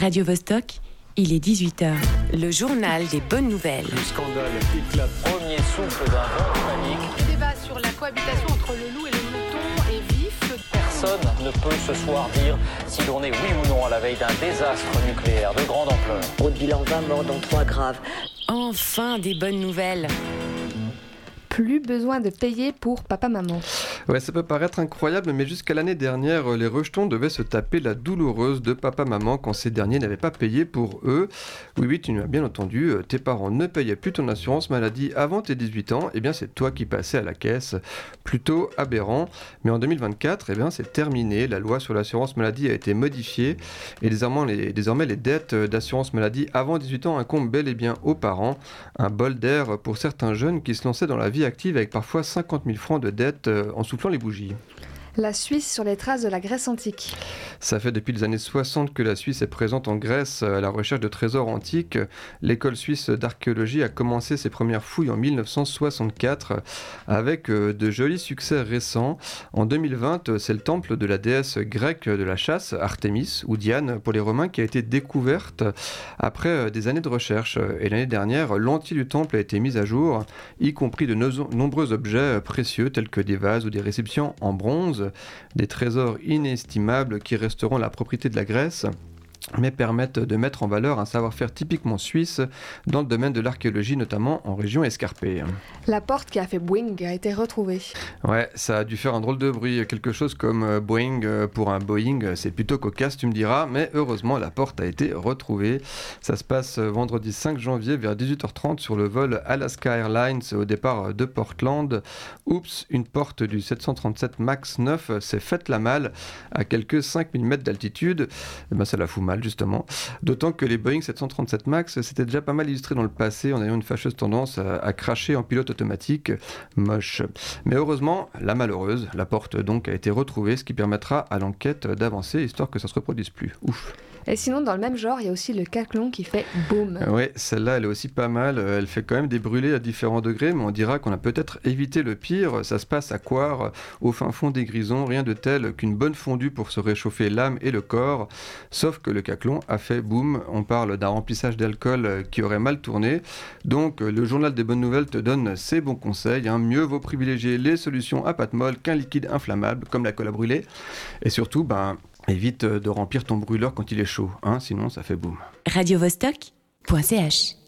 Radio Vostok, il est 18h. Le journal des bonnes nouvelles. Le scandale éclate. Premier souffle d'un vent de panique. Le débat sur la cohabitation entre le loup et le mouton est vif. Personne ne peut ce soir dire si l'on est oui ou non à la veille d'un désastre nucléaire de grande ampleur. Au bilan 20 morts, dont 3 graves. Enfin des bonnes nouvelles. Plus besoin de payer pour papa-maman. Ouais, ça peut paraître incroyable, mais jusqu'à l'année dernière, les rejetons devaient se taper la douloureuse de papa-maman quand ces derniers n'avaient pas payé pour eux. Oui, oui, tu m'as bien entendu, tes parents ne payaient plus ton assurance maladie avant tes 18 ans, eh bien c'est toi qui passais à la caisse. Plutôt aberrant, mais en 2024, eh bien c'est terminé, la loi sur l'assurance maladie a été modifiée, et désormais les, désormais les dettes d'assurance maladie avant 18 ans incombent bel et bien aux parents. Un bol d'air pour certains jeunes qui se lançaient dans la vie active avec parfois 50 000 francs de dettes euh, soufflant les bougies. La Suisse sur les traces de la Grèce antique. Ça fait depuis les années 60 que la Suisse est présente en Grèce à la recherche de trésors antiques. L'école suisse d'archéologie a commencé ses premières fouilles en 1964 avec euh, de jolis succès récents. En 2020, c'est le temple de la déesse grecque de la chasse, Artémis ou Diane pour les Romains, qui a été découverte après euh, des années de recherche. Et l'année dernière, l'entier du temple a été mis à jour, y compris de nombreux objets précieux tels que des vases ou des réceptions en bronze des trésors inestimables qui resteront la propriété de la Grèce mais permettent de mettre en valeur un savoir-faire typiquement suisse dans le domaine de l'archéologie, notamment en région escarpée. La porte qui a fait Boeing a été retrouvée. Ouais, ça a dû faire un drôle de bruit, quelque chose comme euh, Boeing euh, pour un Boeing, c'est plutôt cocasse, tu me diras, mais heureusement la porte a été retrouvée. Ça se passe euh, vendredi 5 janvier vers 18h30 sur le vol Alaska Airlines au départ de Portland. Oups, une porte du 737 MAX 9 s'est faite la malle à quelques 5000 mètres d'altitude. Eh ben, ça la fout mal justement. D'autant que les Boeing 737 MAX s'étaient déjà pas mal illustrés dans le passé en ayant une fâcheuse tendance à, cracher en pilote automatique. Moche. Mais heureusement, la malheureuse, la porte donc a été retrouvée, ce qui permettra à l'enquête d'avancer, histoire que ça se reproduise plus. Ouf. Et sinon, dans le même genre, il y a aussi le caclon qui fait boum. Oui, celle-là, elle est aussi pas mal. Elle fait quand même des brûlés à différents degrés, mais on dira qu'on a peut-être évité le pire. Ça se passe à Coire, au fin fond des Grisons, rien de tel qu'une bonne fondue pour se réchauffer l'âme et le corps. Sauf que le caclon a fait boum. On parle d'un remplissage d'alcool qui aurait mal tourné. Donc, le journal des bonnes nouvelles te donne ses bons conseils. Hein. Mieux vaut privilégier les solutions à pâte molle qu'un liquide inflammable, comme la colle à brûler. Et surtout, ben, Évite de remplir ton brûleur quand il est chaud, hein, sinon ça fait boum. Radio -Vostok